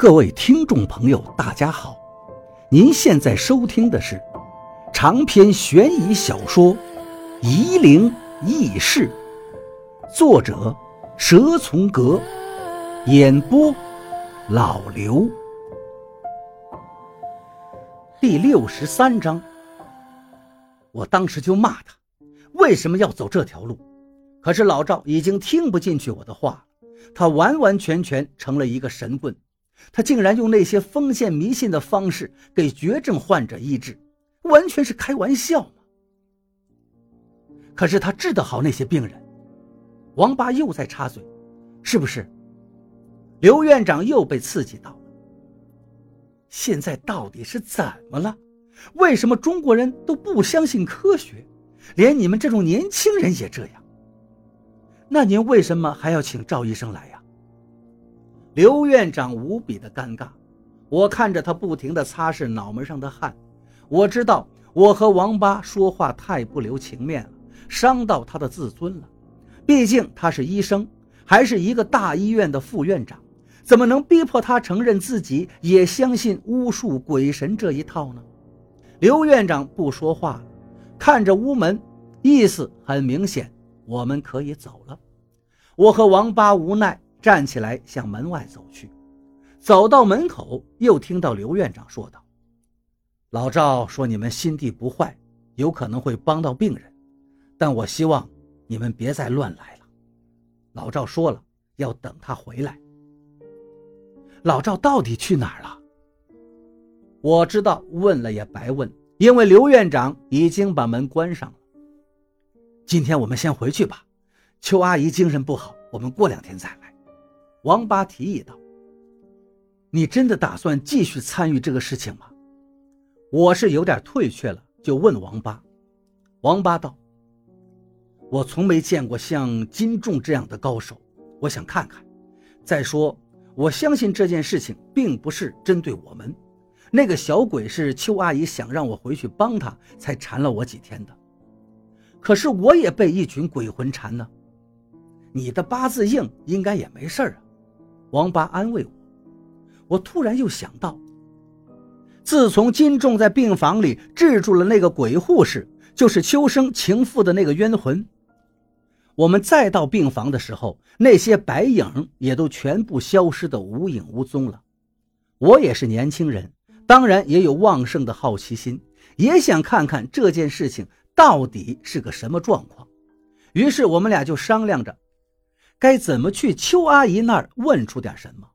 各位听众朋友，大家好！您现在收听的是长篇悬疑小说《夷陵轶事》，作者蛇从阁，演播老刘。第六十三章，我当时就骂他，为什么要走这条路？可是老赵已经听不进去我的话，他完完全全成了一个神棍。他竟然用那些封建迷信的方式给绝症患者医治，完全是开玩笑嘛！可是他治得好那些病人。王八又在插嘴：“是不是？”刘院长又被刺激到了。现在到底是怎么了？为什么中国人都不相信科学，连你们这种年轻人也这样？那您为什么还要请赵医生来？刘院长无比的尴尬，我看着他不停地擦拭脑门上的汗，我知道我和王八说话太不留情面了，伤到他的自尊了。毕竟他是医生，还是一个大医院的副院长，怎么能逼迫他承认自己也相信巫术、鬼神这一套呢？刘院长不说话了，看着屋门，意思很明显，我们可以走了。我和王八无奈。站起来向门外走去，走到门口，又听到刘院长说道：“老赵说你们心地不坏，有可能会帮到病人，但我希望你们别再乱来了。”老赵说了，要等他回来。老赵到底去哪儿了？我知道，问了也白问，因为刘院长已经把门关上了。今天我们先回去吧，邱阿姨精神不好，我们过两天再来。王八提议道：“你真的打算继续参与这个事情吗？”我是有点退却了，就问王八。王八道：“我从没见过像金仲这样的高手，我想看看。再说，我相信这件事情并不是针对我们。那个小鬼是邱阿姨想让我回去帮她，才缠了我几天的。可是我也被一群鬼魂缠呢。你的八字硬，应该也没事啊。”王八安慰我，我突然又想到，自从金仲在病房里制住了那个鬼护士，就是秋生情妇的那个冤魂。我们再到病房的时候，那些白影也都全部消失的无影无踪了。我也是年轻人，当然也有旺盛的好奇心，也想看看这件事情到底是个什么状况。于是我们俩就商量着。该怎么去邱阿姨那儿问出点什么？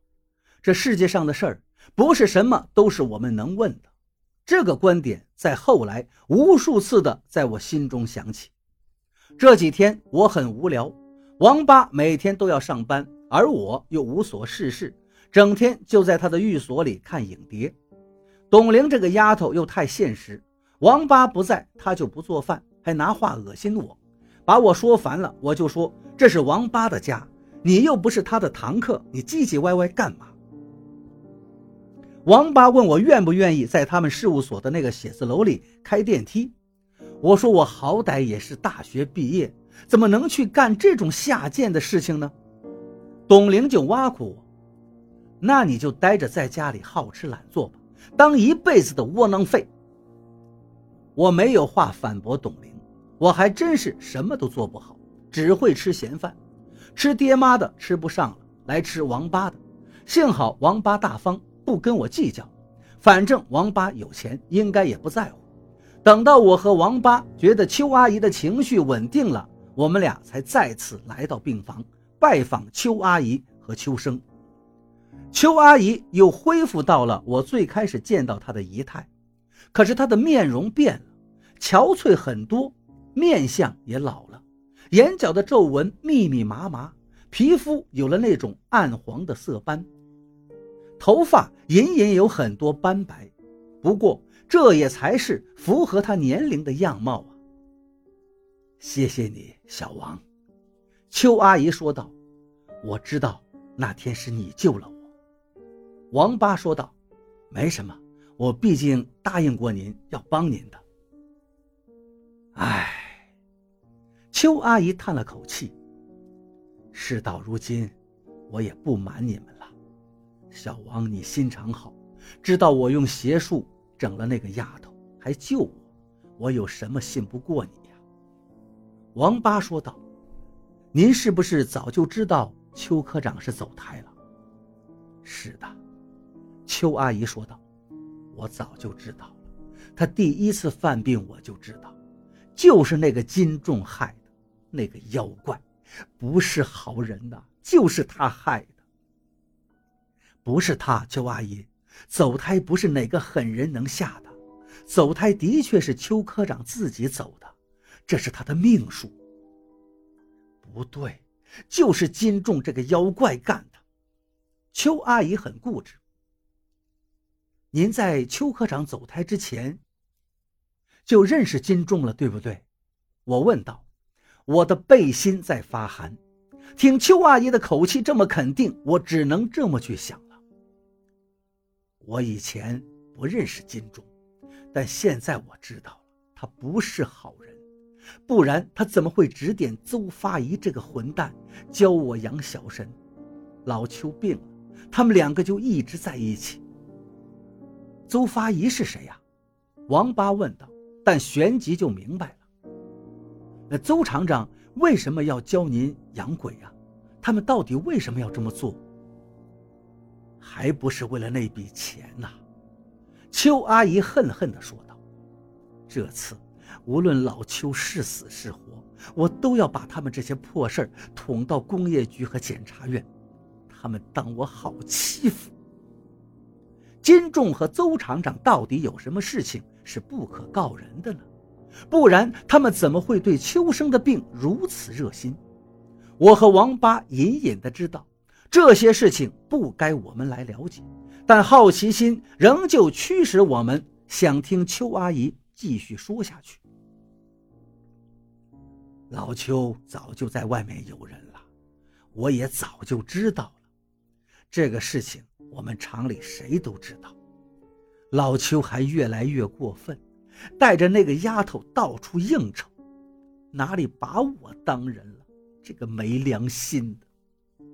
这世界上的事儿，不是什么都是我们能问的。这个观点在后来无数次的在我心中响起。这几天我很无聊，王八每天都要上班，而我又无所事事，整天就在他的寓所里看影碟。董玲这个丫头又太现实，王八不在，她就不做饭，还拿话恶心我，把我说烦了，我就说。这是王八的家，你又不是他的堂客，你唧唧歪歪干嘛？王八问我愿不愿意在他们事务所的那个写字楼里开电梯。我说我好歹也是大学毕业，怎么能去干这种下贱的事情呢？董玲就挖苦我：“那你就待着在家里好吃懒做吧，当一辈子的窝囊废。”我没有话反驳董玲，我还真是什么都做不好。只会吃闲饭，吃爹妈的吃不上了，来吃王八的。幸好王八大方，不跟我计较。反正王八有钱，应该也不在乎。等到我和王八觉得邱阿姨的情绪稳定了，我们俩才再次来到病房拜访邱阿姨和秋生。邱阿姨又恢复到了我最开始见到她的仪态，可是她的面容变了，憔悴很多，面相也老了。眼角的皱纹密密麻麻，皮肤有了那种暗黄的色斑，头发隐隐有很多斑白，不过这也才是符合他年龄的样貌啊。谢谢你，小王，邱阿姨说道。我知道那天是你救了我。王八说道：“没什么，我毕竟答应过您要帮您的。”唉。邱阿姨叹了口气。事到如今，我也不瞒你们了。小王，你心肠好，知道我用邪术整了那个丫头，还救我，我有什么信不过你呀？”王八说道：“您是不是早就知道邱科长是走胎了？”“是的。”邱阿姨说道，“我早就知道了，他第一次犯病我就知道，就是那个金仲害的，那个妖怪，不是好人呐，就是他害的。不是他，邱阿姨，走胎不是哪个狠人能下的，走胎的确是邱科长自己走的，这是他的命数。不对，就是金仲这个妖怪干的。邱阿姨很固执。您在邱科长走胎之前就认识金仲了，对不对？我问道。我的背心在发寒，听邱阿姨的口气这么肯定，我只能这么去想了。我以前不认识金钟，但现在我知道了，他不是好人，不然他怎么会指点邹发仪这个混蛋教我养小神？老邱病了，他们两个就一直在一起。邹发仪是谁呀？王八问道。但旋即就明白。那邹厂长为什么要教您养鬼呀？他们到底为什么要这么做？还不是为了那笔钱呐！邱阿姨恨恨地说道：“这次无论老邱是死是活，我都要把他们这些破事儿捅到工业局和检察院。他们当我好欺负。”金仲和邹厂长到底有什么事情是不可告人的呢？不然他们怎么会对秋生的病如此热心？我和王八隐隐的知道这些事情不该我们来了解，但好奇心仍旧驱使我们想听邱阿姨继续说下去。老邱早就在外面有人了，我也早就知道了这个事情。我们厂里谁都知道，老邱还越来越过分，带着那个丫头到处应酬，哪里把我当人了？这个没良心的！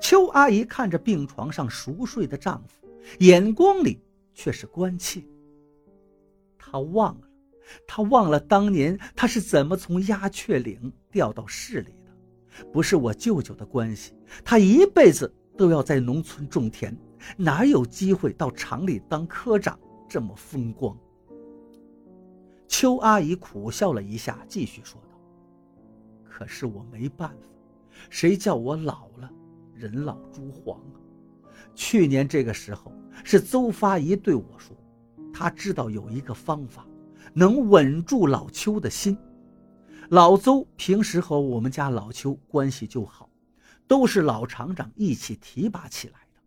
邱阿姨看着病床上熟睡的丈夫，眼光里却是关切。她忘了，她忘了当年她是怎么从鸦雀岭调到市里的，不是我舅舅的关系，她一辈子都要在农村种田。哪有机会到厂里当科长这么风光？邱阿姨苦笑了一下，继续说道：“可是我没办法，谁叫我老了，人老珠黄啊！去年这个时候，是邹发仪对我说，他知道有一个方法能稳住老邱的心。老邹平时和我们家老邱关系就好，都是老厂长一起提拔起来的。”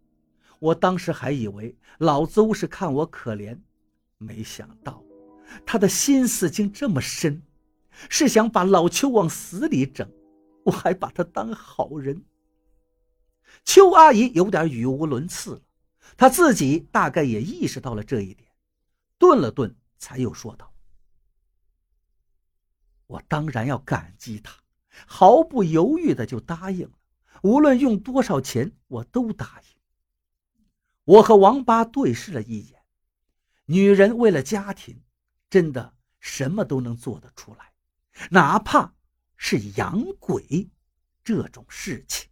我当时还以为老邹是看我可怜，没想到他的心思竟这么深，是想把老邱往死里整。我还把他当好人。邱阿姨有点语无伦次了，她自己大概也意识到了这一点，顿了顿，才又说道：“我当然要感激他，毫不犹豫的就答应了，无论用多少钱，我都答应。”我和王八对视了一眼，女人为了家庭，真的什么都能做得出来，哪怕是养鬼这种事情。